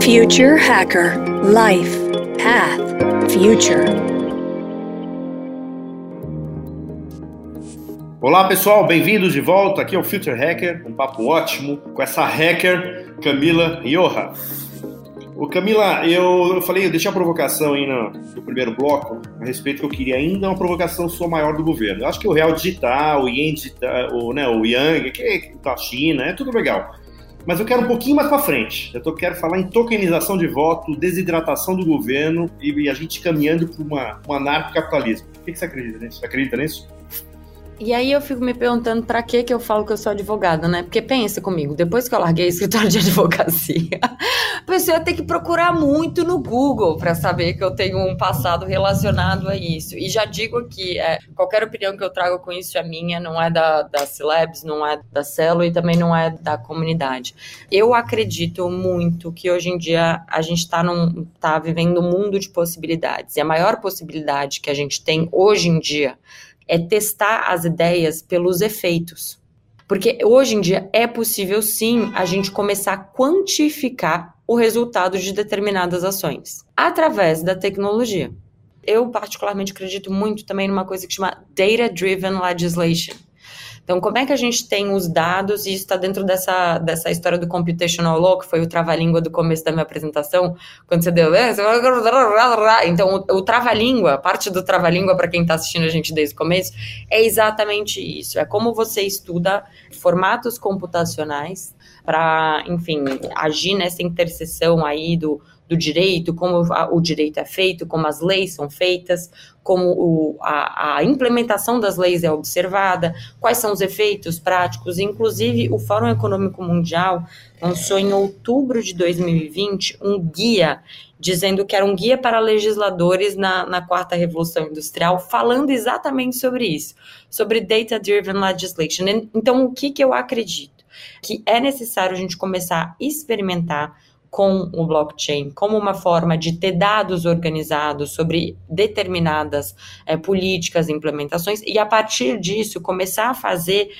Future Hacker Life Path Future. Olá pessoal, bem-vindos de volta. Aqui é o Future Hacker, um papo ótimo com essa hacker Camila Ioha. O Camila, eu, falei, eu deixei a provocação aí no, no, primeiro bloco a respeito que eu queria ainda uma provocação sua maior do governo. Eu acho que o real digital, o yen digital, o, né, o yang, que é da China, é tudo legal. Mas eu quero um pouquinho mais para frente. Eu tô, quero falar em tokenização de voto, desidratação do governo e, e a gente caminhando para um anarcocapitalismo. O que, que você acredita nisso? Você acredita nisso? E aí eu fico me perguntando para que que eu falo que eu sou advogada, né? Porque pensa comigo, depois que eu larguei escritório de advocacia, a pessoa tem que procurar muito no Google para saber que eu tenho um passado relacionado a isso. E já digo aqui, é, qualquer opinião que eu trago com isso é minha, não é da, da Celebs, não é da Celo e também não é da comunidade. Eu acredito muito que hoje em dia a gente está tá vivendo um mundo de possibilidades. E a maior possibilidade que a gente tem hoje em dia é testar as ideias pelos efeitos. Porque hoje em dia é possível sim a gente começar a quantificar o resultado de determinadas ações através da tecnologia. Eu particularmente acredito muito também numa coisa que chama data driven legislation, então, como é que a gente tem os dados, e isso está dentro dessa, dessa história do computational law, que foi o trava-língua do começo da minha apresentação, quando você deu. É, então, o, o trava-língua, parte do trava-língua, para quem está assistindo a gente desde o começo, é exatamente isso. É como você estuda formatos computacionais para, enfim, agir nessa interseção aí do do direito, como o direito é feito, como as leis são feitas, como o, a, a, implementação das leis é observada, quais são os efeitos práticos. Inclusive, o Fórum Econômico Mundial lançou em outubro de 2020 um guia dizendo que era um guia para legisladores na, na quarta revolução industrial, falando exatamente sobre isso, sobre data-driven legislation. Então, o que, que eu acredito? Que é necessário a gente começar a experimentar com o blockchain como uma forma de ter dados organizados sobre determinadas é, políticas implementações e a partir disso começar a fazer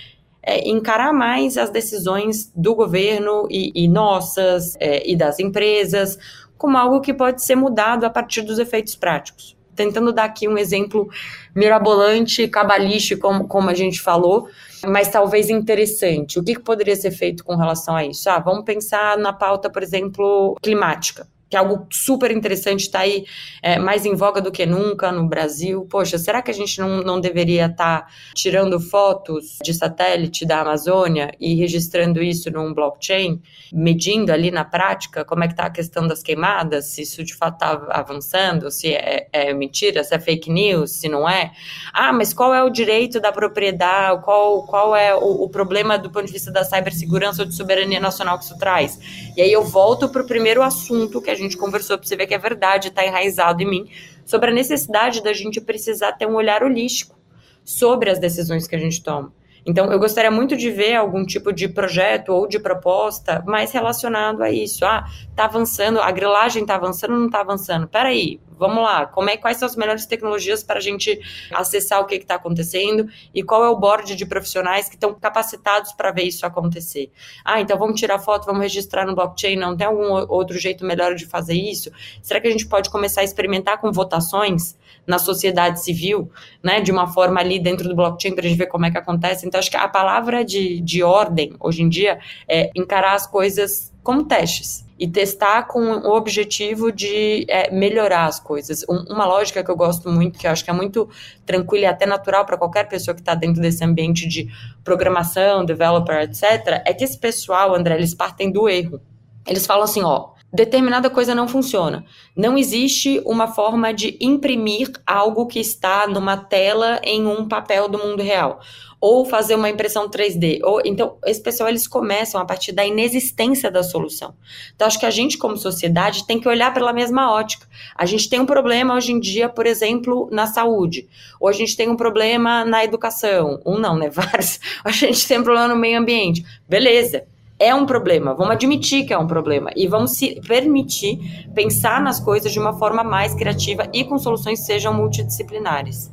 é, encarar mais as decisões do governo e, e nossas é, e das empresas como algo que pode ser mudado a partir dos efeitos práticos. Tentando dar aqui um exemplo mirabolante, cabalístico, como, como a gente falou, mas talvez interessante. O que, que poderia ser feito com relação a isso? Ah, vamos pensar na pauta, por exemplo, climática que é algo super interessante, está aí é, mais em voga do que nunca no Brasil. Poxa, será que a gente não, não deveria estar tá tirando fotos de satélite da Amazônia e registrando isso num blockchain, medindo ali na prática como é que está a questão das queimadas, se isso de fato está avançando, se é, é, mentira, se é fake news, se não é? Ah, mas qual é o direito da propriedade, qual, qual é o, o problema do ponto de vista da cibersegurança ou de soberania nacional que isso traz? E aí eu volto para o primeiro assunto que a gente gente conversou para você ver que é verdade, está enraizado em mim, sobre a necessidade da gente precisar ter um olhar holístico sobre as decisões que a gente toma. Então, eu gostaria muito de ver algum tipo de projeto ou de proposta mais relacionado a isso. Ah, tá avançando, a grilagem tá avançando ou não tá avançando? Peraí, vamos lá, como é, quais são as melhores tecnologias para a gente acessar o que está acontecendo e qual é o board de profissionais que estão capacitados para ver isso acontecer. Ah, então vamos tirar foto, vamos registrar no blockchain, não tem algum outro jeito melhor de fazer isso? Será que a gente pode começar a experimentar com votações na sociedade civil, né, de uma forma ali dentro do blockchain para a gente ver como é que acontece? Então, acho que a palavra de, de ordem hoje em dia é encarar as coisas como testes e testar com o objetivo de é, melhorar as coisas. Um, uma lógica que eu gosto muito, que eu acho que é muito tranquila e até natural para qualquer pessoa que está dentro desse ambiente de programação, developer, etc., é que esse pessoal, André, eles partem do erro. Eles falam assim, ó, determinada coisa não funciona. Não existe uma forma de imprimir algo que está numa tela em um papel do mundo real ou fazer uma impressão 3D. Ou, então, esse pessoal eles começam a partir da inexistência da solução. Então, acho que a gente, como sociedade, tem que olhar pela mesma ótica. A gente tem um problema hoje em dia, por exemplo, na saúde, ou a gente tem um problema na educação, um não, né? Vários. A gente tem um problema no meio ambiente. Beleza é um problema, vamos admitir que é um problema e vamos se permitir pensar nas coisas de uma forma mais criativa e com soluções que sejam multidisciplinares.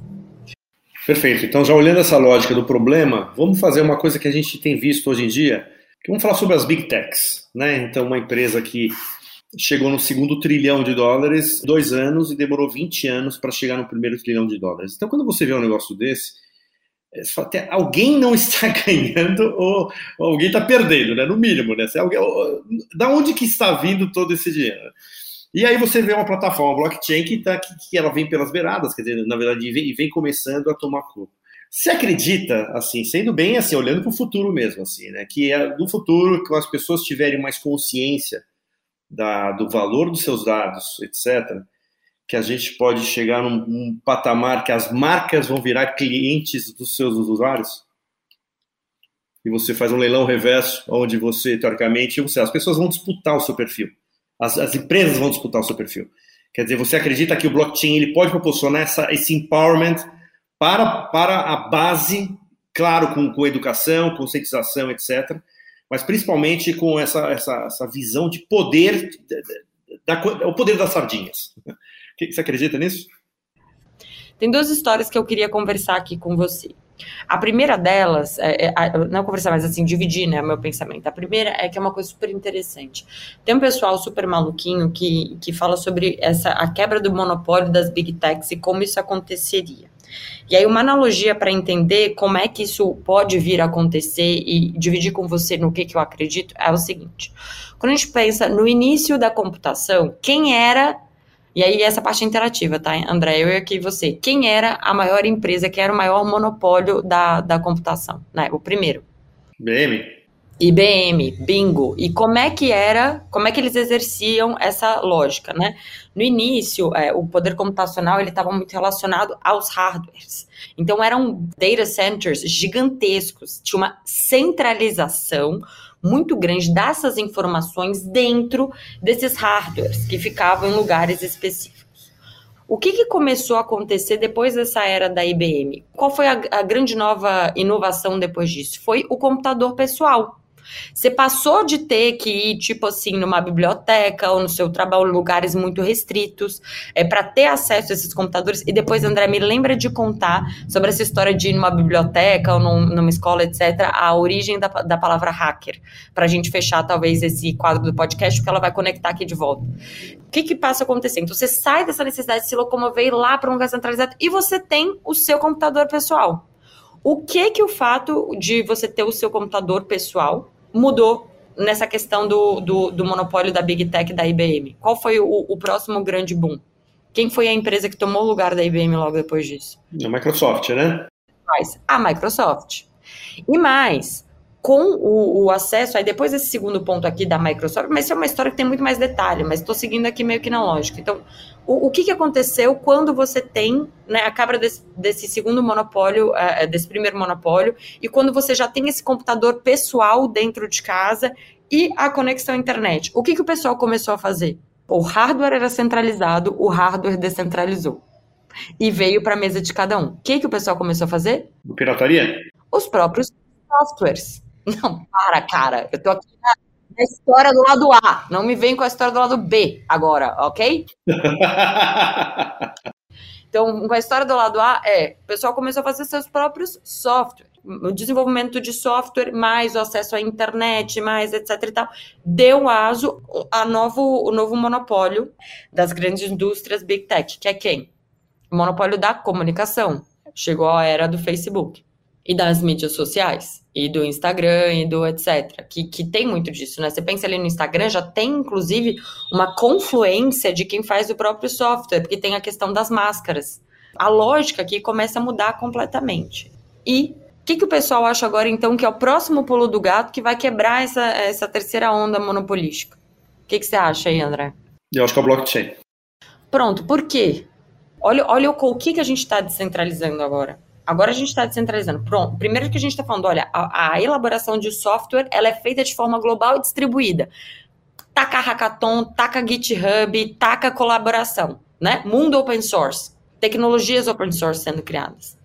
Perfeito. Então, já olhando essa lógica do problema, vamos fazer uma coisa que a gente tem visto hoje em dia, que vamos falar sobre as big techs, né? Então, uma empresa que chegou no segundo trilhão de dólares, dois anos, e demorou 20 anos para chegar no primeiro trilhão de dólares. Então, quando você vê um negócio desse, é, fala, alguém não está ganhando ou, ou alguém está perdendo, né? No mínimo, né? Alguém, da onde que está vindo todo esse dinheiro? E aí você vê uma plataforma blockchain que, tá, que, que ela vem pelas beiradas, quer dizer, na verdade, vem, vem começando a tomar corpo. Você acredita, assim, sendo bem assim, olhando para o futuro mesmo, assim, né? Que é no futuro, que as pessoas tiverem mais consciência da, do valor dos seus dados, etc., que a gente pode chegar num, num, patamar que as marcas vão virar clientes dos seus usuários? E você faz um leilão reverso, onde você, teoricamente, você, as pessoas vão disputar o seu perfil. As, as, empresas vão disputar o seu perfil. Quer dizer, você acredita que o blockchain ele pode proporcionar essa, esse empowerment para, para a base, claro, com, com educação, conscientização, etc., mas principalmente com essa, essa, essa visão de poder, da, da, o poder das sardinhas. Você acredita nisso? Tem duas histórias que eu queria conversar aqui com você. A primeira delas, é, é, não conversar, mas assim, dividir né, meu pensamento. A primeira é que é uma coisa super interessante. Tem um pessoal super maluquinho que, que fala sobre essa, a quebra do monopólio das big techs e como isso aconteceria. E aí, uma analogia para entender como é que isso pode vir a acontecer e dividir com você no que, que eu acredito é o seguinte: quando a gente pensa no início da computação, quem era. E aí, essa parte é interativa, tá, André? Eu e aqui você. Quem era a maior empresa, que era o maior monopólio da, da computação? Né? O primeiro. IBM. IBM, bingo. E como é que era, como é que eles exerciam essa lógica, né? No início, é, o poder computacional ele estava muito relacionado aos hardwares. Então eram data centers gigantescos, tinha uma centralização muito grande dessas informações dentro desses hardwares que ficavam em lugares específicos. O que, que, começou a acontecer depois dessa era da IBM? Qual foi a, a grande nova inovação depois disso? Foi o computador pessoal. Você passou de ter que ir, tipo assim, numa biblioteca ou no seu trabalho, lugares muito restritos, é, para ter acesso a esses computadores. E depois, André, me lembra de contar sobre essa história de ir numa biblioteca ou num, numa escola, etc., a origem da, da palavra hacker, para a gente fechar talvez esse quadro do podcast, porque ela vai conectar aqui de volta. O que, que passa a acontecer? Então, você sai dessa necessidade de se locomover lá para um lugar centralizado e você tem o seu computador pessoal. O que que o fato de você ter o seu computador pessoal mudou nessa questão do, do, do monopólio da Big Tech da IBM? Qual foi o, o, próximo grande boom? Quem foi a empresa que tomou o lugar da IBM logo depois disso? A Microsoft, né? A Microsoft. E mais, com o, o, acesso, aí depois desse segundo ponto aqui da Microsoft, mas isso é uma história que tem muito mais detalhe, mas estou seguindo aqui meio que na lógica. Então, o, o que, que aconteceu quando você tem né, a cabra desse, desse segundo monopólio, uh, desse primeiro monopólio, e quando você já tem esse computador pessoal dentro de casa e a conexão à internet? O que, que o pessoal começou a fazer? O hardware era centralizado, o hardware descentralizou. E veio para a mesa de cada um. O que, que o pessoal começou a fazer? Pirataria? Os próprios softwares. Não, para, cara. Eu tô aqui na, na, história do lado A. Não me vem com a história do lado B agora, ok? então, com a história do lado A, é, o pessoal começou a fazer seus próprios softwares. O desenvolvimento de software, mais o acesso à internet, mais etc e tal, deu aso a novo, o novo monopólio das grandes indústrias Big Tech, que é quem? O monopólio da comunicação. Chegou a era do Facebook e das mídias sociais, e do Instagram e do etc. Que, que tem muito disso, né? Você pensa ali no Instagram, já tem inclusive uma confluência de quem faz o próprio software, porque tem a questão das máscaras. A lógica aqui começa a mudar completamente. E o que, que o pessoal acha agora, então, que é o próximo pulo do gato que vai quebrar essa, essa terceira onda monopolística? O que, que você acha aí, André? Eu acho que é o blockchain. Pronto, por quê? Olha, olha o, o que, que a gente está descentralizando agora. Agora a gente está descentralizando. Pronto. Primeiro que a gente está falando, olha, a, a, elaboração de software ela é feita de forma global e distribuída. Taca hackathon, taca GitHub, taca colaboração, né? Mundo open source, tecnologias open source sendo criadas.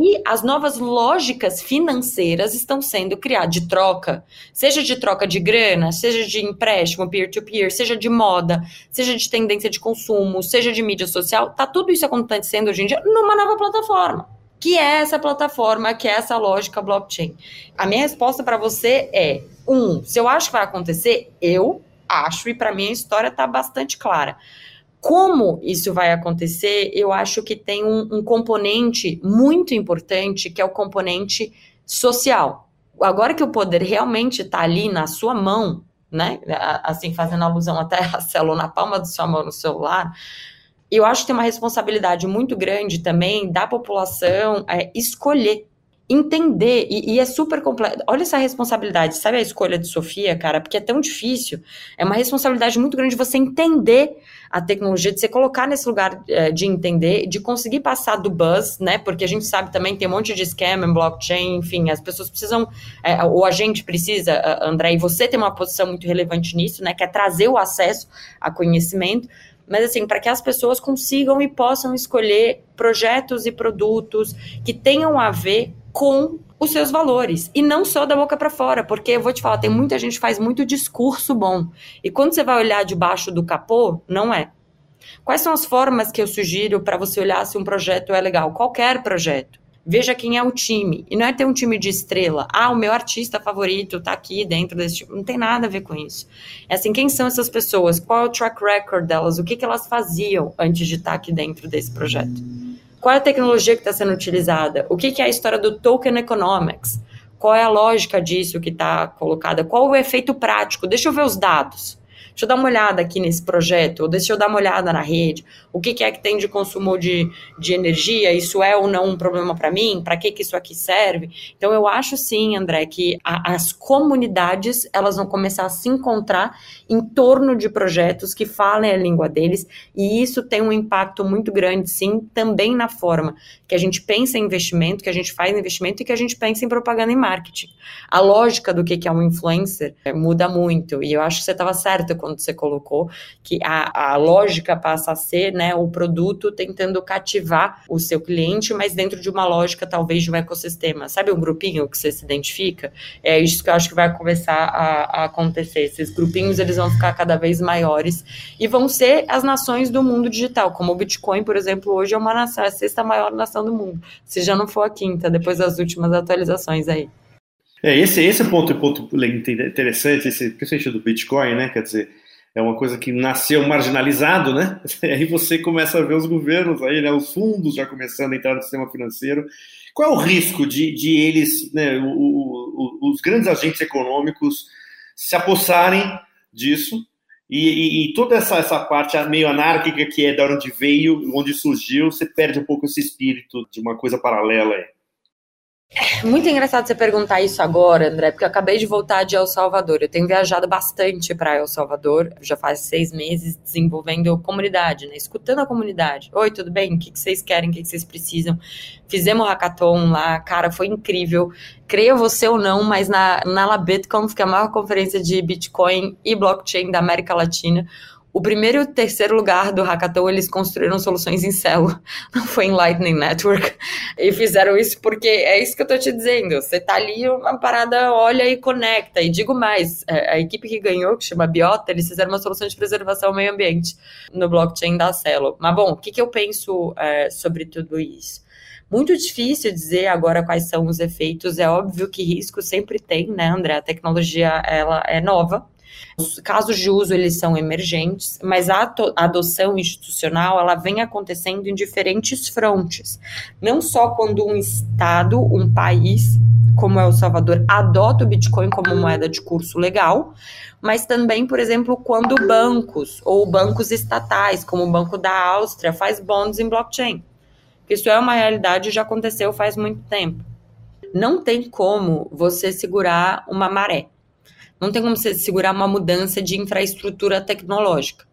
E as novas lógicas financeiras estão sendo criadas de troca, seja de troca de grana, seja de empréstimo peer-to-peer, -peer, seja de moda, seja de tendência de consumo, seja de mídia social, tá tudo isso acontecendo hoje em dia numa nova plataforma que é essa plataforma, que é essa lógica blockchain? A minha resposta para você é: um, se eu acho que vai acontecer, eu Acho, e para mim a história está bastante clara. Como isso vai acontecer, eu acho que tem um, um componente muito importante, que é o componente social. Agora que o poder realmente está ali na sua mão, né? Assim, fazendo alusão até a célula na palma da sua mão no celular, eu acho que tem uma responsabilidade muito grande também da população é, escolher entender, e, e, é super complexo. Olha essa responsabilidade, sabe a escolha de Sofia, cara? Porque é tão difícil. É uma responsabilidade muito grande você entender a tecnologia, de você colocar nesse lugar é, de entender, de conseguir passar do buzz, né? Porque a gente sabe também tem um monte de scam em blockchain, enfim, as pessoas precisam, é, ou a gente precisa, André, e você tem uma posição muito relevante nisso, né? Que é trazer o acesso a conhecimento mas assim, para que as pessoas consigam e possam escolher projetos e produtos que tenham a ver com os seus valores e não só da boca para fora, porque eu vou te falar, tem muita gente que faz muito discurso bom e quando você vai olhar debaixo do capô, não é. Quais são as formas que eu sugiro para você olhar se um projeto é legal? Qualquer projeto. Veja quem é o time. E não é ter um time de estrela. Ah, o meu artista favorito está aqui dentro desse time. Não tem nada a ver com isso. É assim, quem são essas pessoas? Qual é o track record delas? O que, que elas faziam antes de estar tá aqui dentro desse projeto? Qual é a tecnologia que está sendo utilizada? O que, que é a história do token economics? Qual é a lógica disso que está colocada? Qual o efeito prático? Deixa eu ver os dados. Deixa eu dar uma olhada aqui nesse projeto, ou deixa eu dar uma olhada na rede, o que, que é que tem de consumo de, de energia, isso é ou não um problema para mim, para que, que isso aqui serve? Então, eu acho sim, André, que a, as comunidades, elas vão começar a se encontrar em torno de projetos que falem a língua deles, e isso tem um impacto muito grande, sim, também na forma que a gente pensa em investimento, que a gente faz investimento e que a gente pensa em propaganda e marketing. A lógica do que, é um influencer é, muda muito, e eu acho que você estava certa quando quando você colocou, que a, a lógica passa a ser né, o produto tentando cativar o seu cliente, mas dentro de uma lógica talvez de um ecossistema. Sabe um grupinho que você se identifica? É isso que eu acho que vai começar a, a acontecer. Esses grupinhos eles vão ficar cada vez maiores e vão ser as nações do mundo digital, como o Bitcoin, por exemplo, hoje é uma nação, a sexta maior nação do mundo. Se já não for a quinta, depois das últimas atualizações aí. É, esse, esse é ponto, ponto interessante, esse, principalmente do Bitcoin, né? Quer dizer, é uma coisa que nasceu marginalizado, né? Aí você começa a ver os governos aí, né? Os fundos já começando a entrar no sistema financeiro. Qual é o risco de, de eles, né? O, o, os grandes agentes econômicos se apossarem disso e, e, e, toda essa, essa parte meio anárquica que é da onde veio, onde surgiu, você perde um pouco esse espírito de uma coisa paralela aí. Muito engraçado você perguntar isso agora, André, porque eu acabei de voltar de El Salvador. Eu tenho viajado bastante para El Salvador, já faz seis meses desenvolvendo comunidade, né? Escutando a comunidade. Oi, tudo bem? O que vocês querem? O que vocês precisam? Fizemos um hackathon lá, cara, foi incrível. Creia você ou não, mas na, na LabitConf, que é a maior conferência de Bitcoin e blockchain da América Latina, o primeiro e o terceiro lugar do hackathon, eles construíram soluções em célula, não foi em Lightning Network. E fizeram isso porque é isso que eu tô te dizendo. Você tá ali, uma parada olha e conecta. E digo mais, é, a equipe que ganhou, que chama Biota, eles fizeram uma solução de preservação ao meio ambiente no blockchain da Celo. Mas bom, o que, que eu penso é, sobre tudo isso? Muito difícil dizer agora quais são os efeitos. É óbvio que risco sempre tem, né, André? A tecnologia ela é nova, os casos de uso eles são emergentes, mas a adoção institucional ela vem acontecendo em diferentes frontes. Não só quando um estado, um país, como é o Salvador, adota o Bitcoin como moeda de curso legal, mas também, por exemplo, quando bancos ou bancos estatais, como o Banco da Áustria, faz bonds em blockchain. Isso é uma realidade e já aconteceu faz muito tempo. Não tem como você segurar uma maré. Não tem como você segurar uma mudança de infraestrutura tecnológica.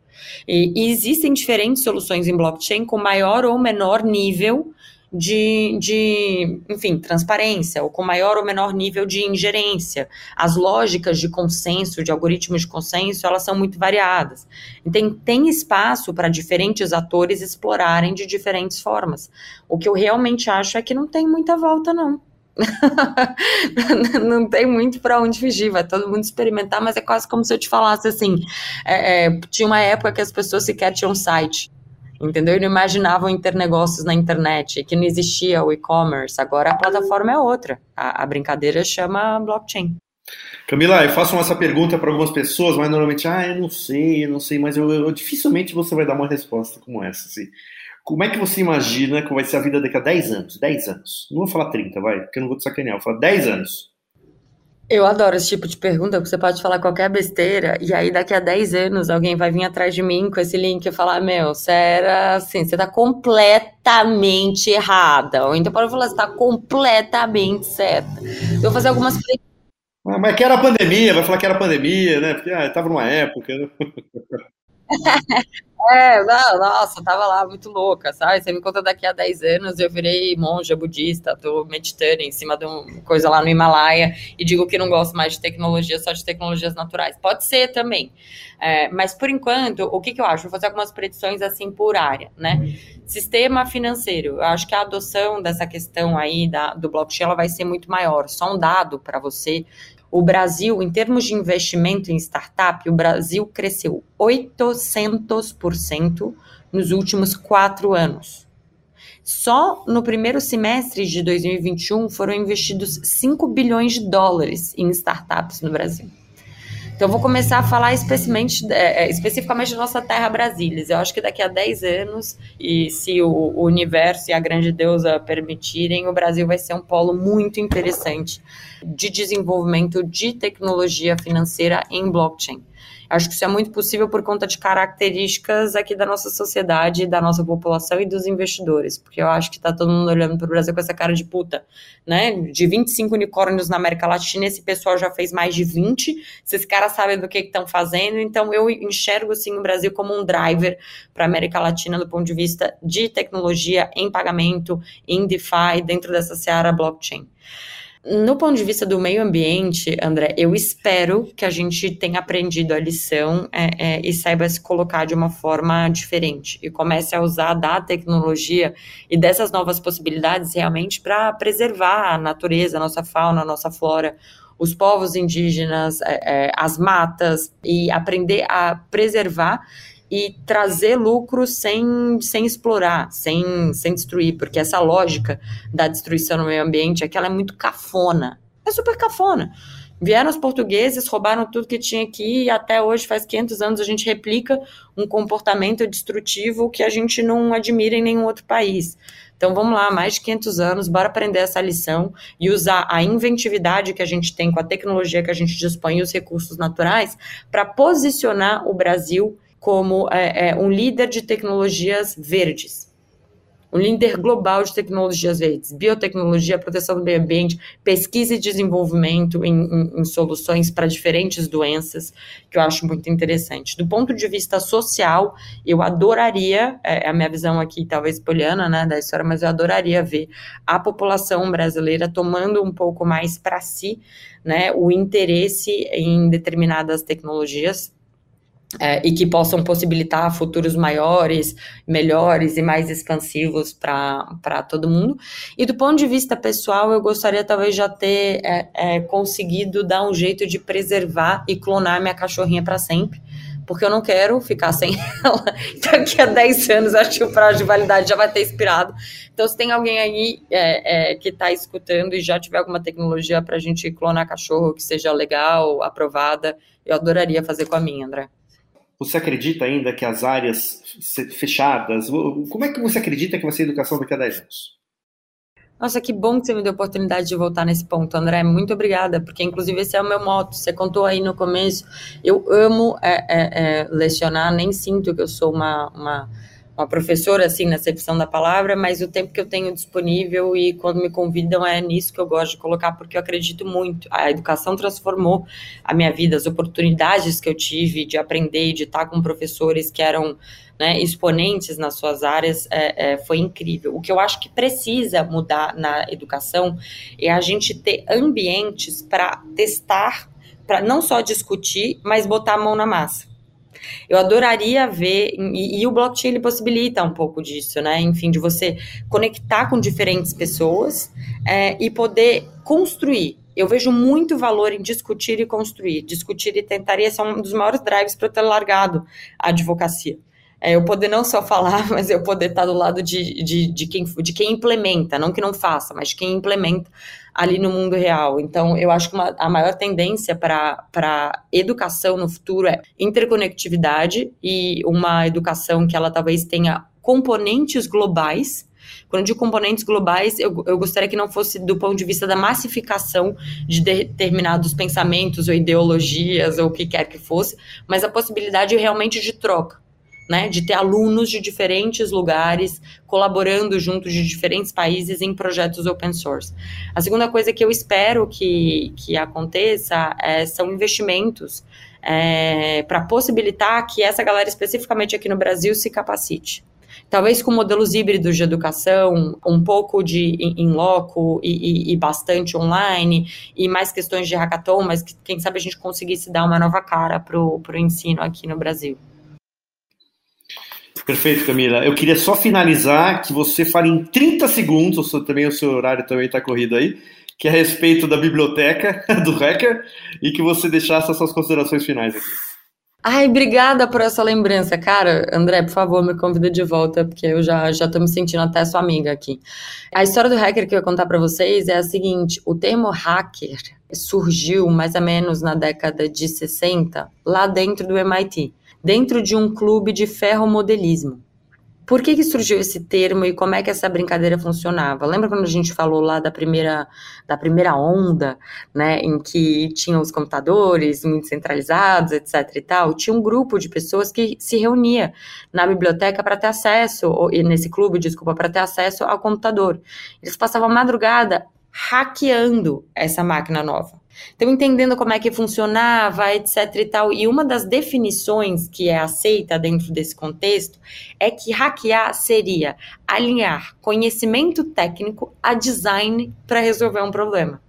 E, e existem diferentes soluções em blockchain com maior ou menor nível de, de, enfim, transparência, ou com maior ou menor nível de ingerência. As lógicas de consenso, de algoritmos de consenso, elas são muito variadas. Então, tem espaço para diferentes atores explorarem de diferentes formas. O que eu realmente acho é que não tem muita volta, não. não tem muito para onde fugir, vai todo mundo experimentar, mas é quase como se eu te falasse assim: é, é, tinha uma época que as pessoas sequer tinham site, entendeu? E não imaginavam ter negócios na internet, que não existia o e-commerce. Agora a plataforma é outra, a, a brincadeira chama blockchain. Camila, eu faço essa pergunta para algumas pessoas, mas normalmente, ah, eu não sei, eu não sei, mas eu, eu, dificilmente você vai dar uma resposta como essa. Assim. Como é que você imagina que vai ser a vida daqui a 10 anos? 10 anos. Não vou falar 30, vai, porque eu não vou te sacanear, vou falar 10 anos. Eu adoro esse tipo de pergunta, porque você pode falar qualquer besteira, e aí daqui a 10 anos alguém vai vir atrás de mim com esse link e falar: Meu, você era assim, você tá completamente errada. Ou então pode falar: Você tá completamente certa. Eu vou fazer algumas ah, mas que era a pandemia, vai falar que era a pandemia, né? Porque ah, tava numa época. Né? É, não, nossa, tava lá muito louca, sabe? Você me conta daqui a 10 anos, eu virei monja budista, tô meditando em cima de uma coisa lá no Himalaia e digo que não gosto mais de tecnologia, só de tecnologias naturais. Pode ser também. É, mas por enquanto, o que, que eu acho? Vou fazer algumas predições assim por área, né? Sistema financeiro. Eu acho que a adoção dessa questão aí da, do blockchain ela vai ser muito maior. Só um dado para você o Brasil, em termos de investimento em startup, o Brasil cresceu 800% nos últimos quatro anos. Só no primeiro semestre de 2021 foram investidos 5 bilhões de dólares em startups no Brasil. Então, vou começar a falar especificamente, é, é, especificamente da nossa terra Brasília. Eu acho que daqui a 10 anos, e se o, universo e a grande deusa permitirem, o Brasil vai ser um polo muito interessante de desenvolvimento de tecnologia financeira em blockchain. Acho que isso é muito possível por conta de características aqui da nossa sociedade, da nossa população e dos investidores, porque eu acho que está todo mundo olhando para o Brasil com essa cara de puta, né? De 25 unicórnios na América Latina, esse pessoal já fez mais de 20, esses caras sabem do que estão fazendo, então eu enxergo assim o Brasil como um driver para a América Latina do ponto de vista de tecnologia em pagamento, em DeFi, dentro dessa seara blockchain. No ponto de vista do meio ambiente, André, eu espero que a gente tenha aprendido a lição é, é, e saiba se colocar de uma forma diferente e comece a usar da tecnologia e dessas novas possibilidades realmente para preservar a natureza, a nossa fauna, a nossa flora, os povos indígenas, é, é as matas e aprender a preservar e trazer lucro sem, sem explorar, sem, sem destruir, porque essa lógica da destruição no meio ambiente é que ela é muito cafona. É super cafona. Vieram os portugueses, roubaram tudo que tinha aqui e até hoje, faz 500 anos, a gente replica um comportamento destrutivo que a gente não admira em nenhum outro país. Então vamos lá, mais de 500 anos, bora aprender essa lição e usar a inventividade que a gente tem com a tecnologia que a gente dispõe e os recursos naturais para posicionar o Brasil como é, é, um líder de tecnologias verdes, um líder global de tecnologias verdes, biotecnologia, proteção do meio ambiente, pesquisa e desenvolvimento em, em, em soluções para diferentes doenças, que eu acho muito interessante. Do ponto de vista social, eu adoraria, é, é a minha visão aqui, talvez poliana, né, da história, mas eu adoraria ver a população brasileira tomando um pouco mais para si, né, o interesse em determinadas tecnologias, é, e que possam possibilitar futuros maiores, melhores e mais expansivos para todo mundo. E do ponto de vista pessoal, eu gostaria talvez já ter é, é, conseguido dar um jeito de preservar e clonar minha cachorrinha para sempre. Porque eu não quero ficar sem ela. Daqui a 10 anos, acho que o prazo de validade já vai ter expirado. Então, se tem alguém aí é, é, que está escutando e já tiver alguma tecnologia para a gente clonar cachorro que seja legal, aprovada, eu adoraria fazer com a minha, André. Você acredita ainda que as áreas fechadas. Como é que você acredita que vai ser a educação daqui a 10 anos? Nossa, que bom que você me deu a oportunidade de voltar nesse ponto, André. Muito obrigada, porque inclusive esse é o meu moto. Você contou aí no começo. Eu amo é, é, é, lecionar, nem sinto que eu sou uma, uma uma professora, assim, na acepção da palavra, mas o tempo que eu tenho disponível e quando me convidam é nisso que eu gosto de colocar, porque eu acredito muito. A educação transformou a minha vida, as oportunidades que eu tive de aprender, de estar com professores que eram né, exponentes nas suas áreas, é, é, foi incrível. O que eu acho que precisa mudar na educação é a gente ter ambientes para testar, para não só discutir, mas botar a mão na massa. Eu adoraria ver, e, e, o blockchain ele possibilita um pouco disso, né? Enfim, de você conectar com diferentes pessoas é, e poder construir. Eu vejo muito valor em discutir e construir. Discutir e tentaria ser um dos maiores drives para eu ter largado a advocacia. É, eu poder não só falar, mas eu poder estar do lado de, de, de, quem, de quem implementa, não que não faça, mas de quem implementa ali no mundo real. Então, eu acho que uma, a maior tendência para educação no futuro é interconectividade e uma educação que ela talvez tenha componentes globais. Quando eu digo componentes globais, eu, eu gostaria que não fosse do ponto de vista da massificação de determinados pensamentos ou ideologias ou o que quer que fosse, mas a possibilidade realmente de troca né, de ter alunos de diferentes lugares colaborando junto de diferentes países em projetos open source. A segunda coisa que eu espero que, que aconteça é, são investimentos é, para possibilitar que essa galera, especificamente aqui no Brasil, se capacite. Talvez com modelos híbridos de educação, um pouco de em loco e, e, e, bastante online, e mais questões de hackathon, mas que, quem sabe a gente conseguisse dar uma nova cara para o ensino aqui no Brasil. Perfeito, Camila. Eu queria só finalizar que você fale em 30 segundos, também o seu horário também está corrido aí, que é a respeito da biblioteca do Hacker e que você deixasse as suas considerações finais aqui. Ai, obrigada por essa lembrança. Cara, André, por favor, me convida de volta, porque eu já, já tô me sentindo até sua amiga aqui. A história do hacker que eu ia contar para vocês é a seguinte: o termo hacker surgiu mais ou menos na década de 60, lá dentro do MIT dentro de um clube de ferromodelismo. Por que, que surgiu esse termo e como é que essa brincadeira funcionava? Lembra quando a gente falou lá da primeira, da primeira onda, né, em que tinham os computadores muito centralizados, etc e tal? Tinha um grupo de pessoas que se reunia na biblioteca para ter acesso, ou, nesse clube, desculpa, para ter acesso ao computador. Eles passavam a madrugada hackeando essa máquina nova. Então, entendendo como é que funcionava, etc e tal. E uma das definições que é aceita dentro desse contexto é que hackear seria alinhar conhecimento técnico a design para resolver um problema.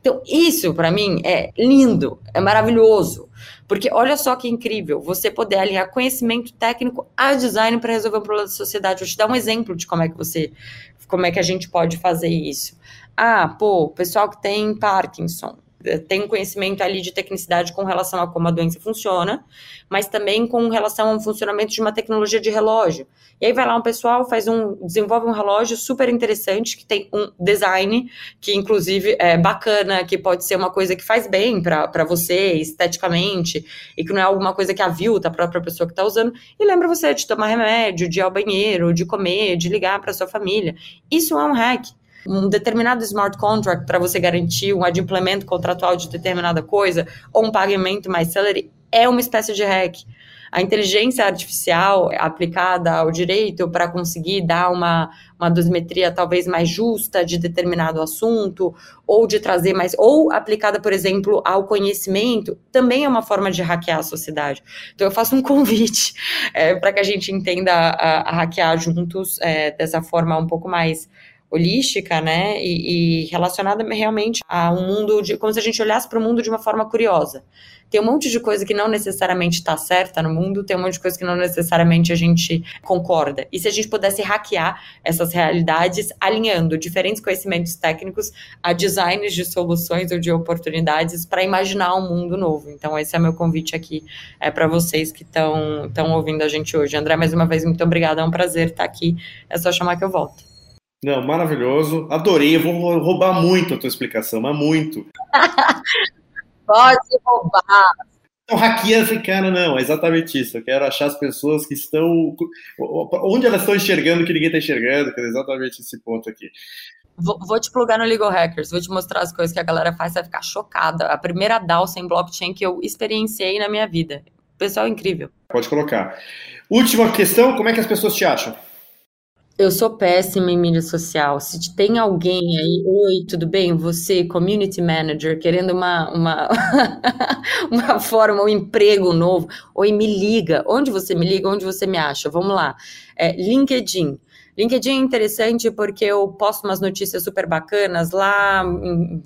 Então, isso para mim é lindo, é maravilhoso. Porque olha só que incrível, você poder alinhar conhecimento técnico a design para resolver um problema da sociedade. Vou te dar um exemplo de como é que você, como é que a gente pode fazer isso. Ah, pô, pessoal que tem Parkinson, tem um conhecimento ali de tecnicidade com relação a como a doença funciona, mas também com relação ao funcionamento de uma tecnologia de relógio. E aí vai lá um pessoal, faz um, desenvolve um relógio super interessante que tem um design que inclusive é bacana, que pode ser uma coisa que faz bem para você esteticamente e que não é alguma coisa que avilta a própria pessoa que está usando. E lembra você de tomar remédio, de ir ao banheiro, de comer, de ligar para sua família. Isso é um hack um determinado smart contract para você garantir um adimplemento contratual de determinada coisa, ou um pagamento mais celery, é uma espécie de hack. A inteligência artificial aplicada ao direito para conseguir dar uma, uma dosimetria talvez mais justa de determinado assunto, ou de trazer mais, ou aplicada, por exemplo, ao conhecimento, também é uma forma de hackear a sociedade. Então, eu faço um convite é, para que a gente entenda a, a hackear juntos é, dessa forma um pouco mais holística, né, e, e, relacionada realmente a um mundo de, como se a gente olhasse para o mundo de uma forma curiosa. Tem um monte de coisa que não necessariamente está certa no mundo, tem um monte de coisa que não necessariamente a gente concorda. E se a gente pudesse hackear essas realidades, alinhando diferentes conhecimentos técnicos a designs de soluções ou de oportunidades para imaginar um mundo novo. Então, esse é meu convite aqui é para vocês que estão ouvindo a gente hoje. André, mais uma vez, muito obrigada, é um prazer estar aqui. É só chamar que eu volto. Não, maravilhoso. Adorei. Eu vou roubar muito a tua explicação, mas muito. Pode roubar. Não hackeando africano, não. É exatamente isso. Eu quero achar as pessoas que estão. Onde elas estão enxergando que ninguém está enxergando. É exatamente esse ponto aqui. Vou, vou, te plugar no Legal Hackers, vou te mostrar as coisas que a galera faz, você vai ficar chocada. A primeira DAO sem blockchain que eu experienciei na minha vida. Pessoal incrível. Pode colocar. Última questão, como é que as pessoas te acham? Eu sou péssima em mídia social. Se tem alguém aí, oi, tudo bem? Você, community manager, querendo uma, uma, uma forma, um emprego novo, oi, me liga. Onde você me liga? Onde você me acha? Vamos lá. É, LinkedIn. LinkedIn é interessante porque eu posto umas notícias super bacanas lá,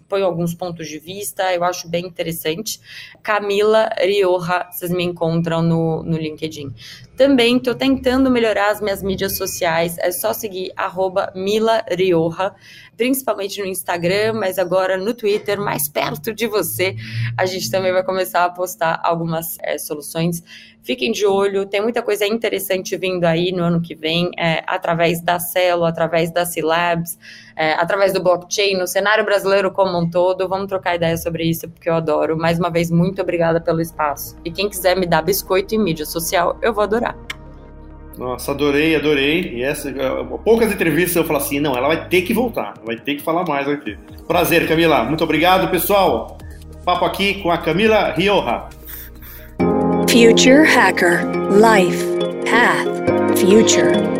ponho alguns pontos de vista, eu acho bem interessante. Camila Rioja, vocês me encontram no, no LinkedIn. Também estou tentando melhorar as minhas mídias sociais, é só seguir arroba Mila Rioja, principalmente no Instagram, mas agora no Twitter, mais perto de você. A gente também vai começar a postar algumas é, soluções Fiquem de olho, tem muita coisa interessante vindo aí no ano que vem, é, através da Celo, através da C-Labs, é, através do blockchain, no cenário brasileiro como um todo. Vamos trocar ideia sobre isso, porque eu adoro. Mais uma vez, muito obrigada pelo espaço. E quem quiser me dar biscoito em mídia social, eu vou adorar. Nossa, adorei, adorei. E essa, poucas entrevistas eu falo assim, não, ela vai ter que voltar, vai ter que falar mais aqui. Prazer, Camila. Muito obrigado, pessoal. Papo aqui com a Camila Rioja. Future Hacker Life Path Future.